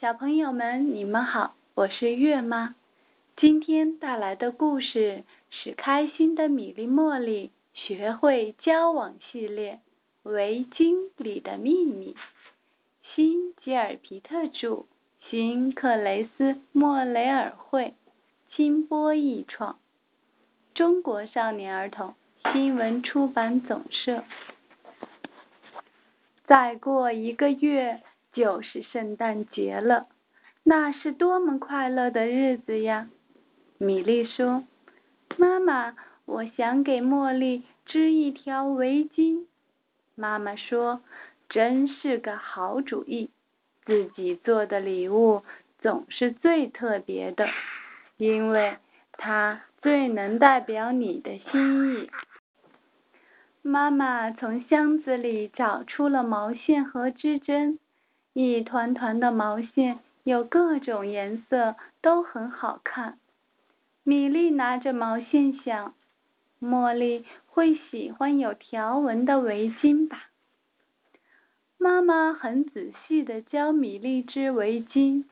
小朋友们，你们好，我是月妈。今天带来的故事是《开心的米粒茉莉学会交往系列》围巾里的秘密。新吉尔皮特著，新克雷斯莫雷尔绘，金波译创，中国少年儿童新闻出版总社。再过一个月。就是圣诞节了，那是多么快乐的日子呀！米莉说：“妈妈，我想给茉莉织一条围巾。”妈妈说：“真是个好主意，自己做的礼物总是最特别的，因为它最能代表你的心意。”妈妈从箱子里找出了毛线和织针。一团团的毛线有各种颜色，都很好看。米莉拿着毛线想：茉莉会喜欢有条纹的围巾吧？妈妈很仔细的教米莉织围巾，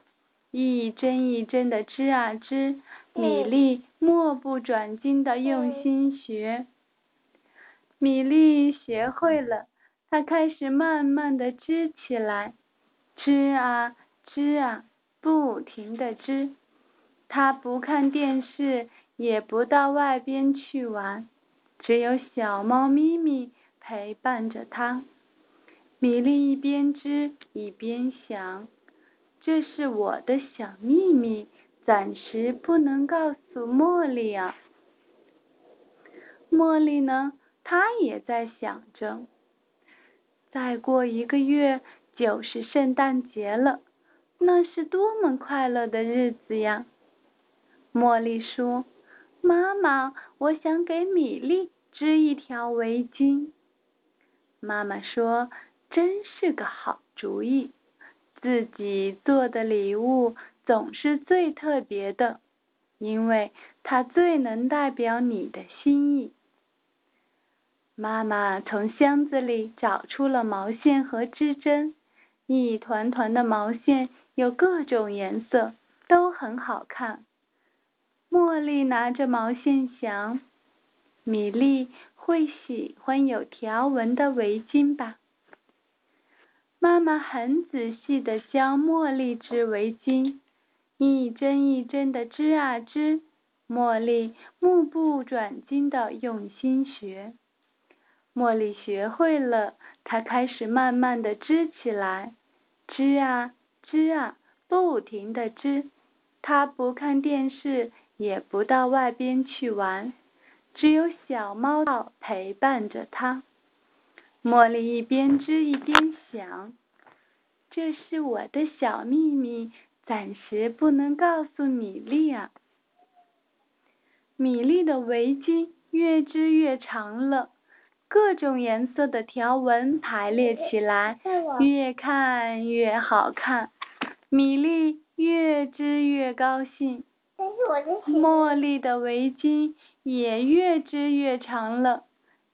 一针一针的织啊织，米莉目不转睛的用心学。米莉学会了，她开始慢慢的织起来。织啊织啊，不停的织。他不看电视，也不到外边去玩，只有小猫咪咪陪伴着他。米粒一边织一边想：“这是我的小秘密，暂时不能告诉茉莉啊。”茉莉呢？她也在想着。再过一个月。就是圣诞节了，那是多么快乐的日子呀！茉莉说：“妈妈，我想给米莉织一条围巾。”妈妈说：“真是个好主意，自己做的礼物总是最特别的，因为它最能代表你的心意。”妈妈从箱子里找出了毛线和织针。一团团的毛线有各种颜色，都很好看。茉莉拿着毛线想：米莉会喜欢有条纹的围巾吧？妈妈很仔细的教茉莉织围巾，一针一针的织啊织，茉莉目不转睛的用心学。茉莉学会了，她开始慢慢的织起来，织啊织啊，不停的织。她不看电视，也不到外边去玩，只有小猫陪伴着她。茉莉一边织一边想：“这是我的小秘密，暂时不能告诉米莉啊。”米莉的围巾越织越长了。各种颜色的条纹排列起来，越看越好看。米粒越织越高兴，茉莉的围巾也越织越长了。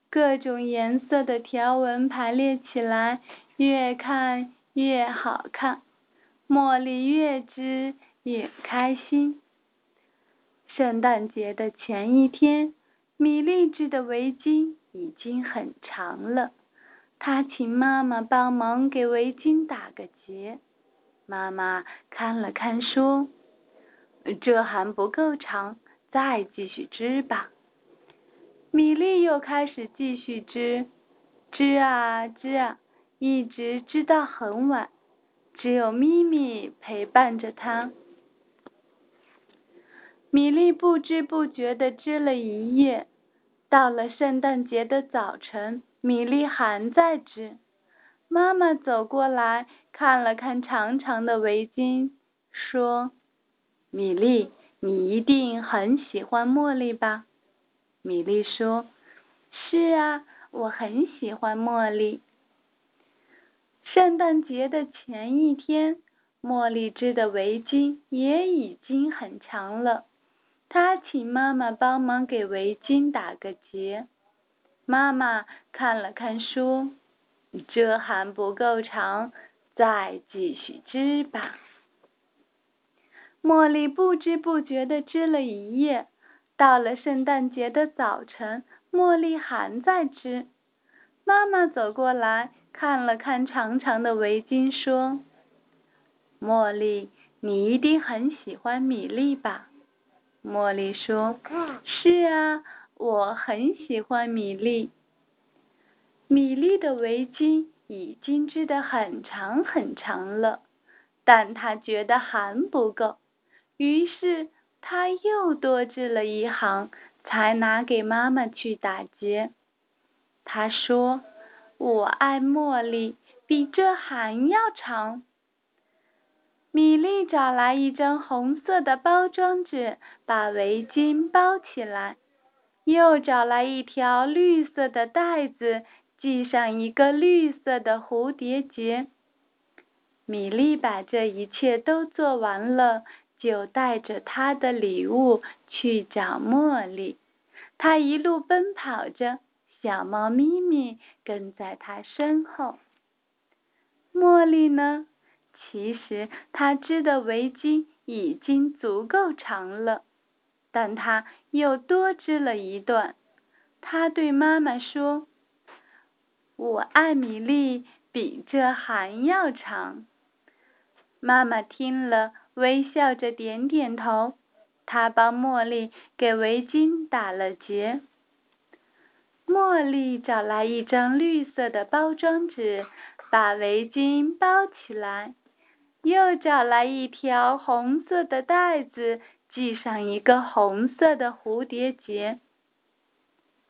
各种颜色的条纹排列起来，越看越好看。茉莉越织越开心。圣诞节的前一天，米粒织的围巾。已经很长了，他请妈妈帮忙给围巾打个结。妈妈看了看，说：“这还不够长，再继续织吧。”米莉又开始继续织，织啊织啊，一直织到很晚，只有咪咪陪伴着她。米莉不知不觉的织了一夜。到了圣诞节的早晨，米莉还在织。妈妈走过来看了看长长的围巾，说：“米莉，你一定很喜欢茉莉吧？”米莉说：“是啊，我很喜欢茉莉。”圣诞节的前一天，茉莉织的围巾也已经很长了。他请妈妈帮忙给围巾打个结。妈妈看了看，说：“这还不够长，再继续织吧。”茉莉不知不觉地织了一夜。到了圣诞节的早晨，茉莉还在织。妈妈走过来看了看长长的围巾，说：“茉莉，你一定很喜欢米粒吧？”茉莉说：“是啊，我很喜欢米粒。”米粒的围巾已经织得很长很长了，但她觉得还不够，于是。他又多织了一行，才拿给妈妈去打结。他说：“我爱茉莉，比这还要长。”米莉找来一张红色的包装纸，把围巾包起来，又找来一条绿色的带子，系上一个绿色的蝴蝶结。米莉把这一切都做完了。就带着他的礼物去找茉莉，他一路奔跑着，小猫咪咪跟在他身后。茉莉呢？其实他织的围巾已经足够长了，但他又多织了一段。他对妈妈说：“我爱米粒，比这还要长。”妈妈听了。微笑着点点头，她帮茉莉给围巾打了结。茉莉找来一张绿色的包装纸，把围巾包起来，又找来一条红色的带子，系上一个红色的蝴蝶结。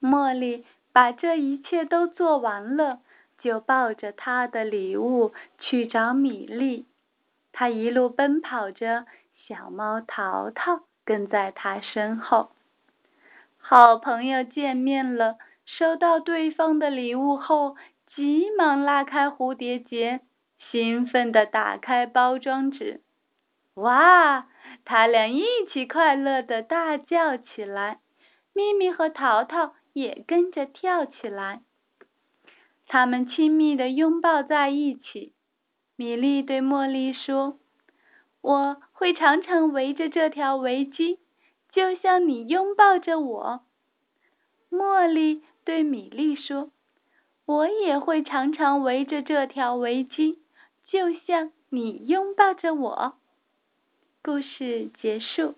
茉莉把这一切都做完了，就抱着她的礼物去找米粒。她一路奔跑着，小猫淘淘跟在她身后。好朋友见面了，收到对方的礼物后，急忙拉开蝴蝶结，兴奋地打开包装纸。哇！他俩一起快乐地大叫起来，咪咪和淘淘也跟着跳起来。他们亲密地拥抱在一起。米莉对茉莉说：“我会常常围着这条围巾，就像你拥抱着我。”茉莉对米莉说：“我也会常常围着这条围巾，就像你拥抱着我。”故事结束。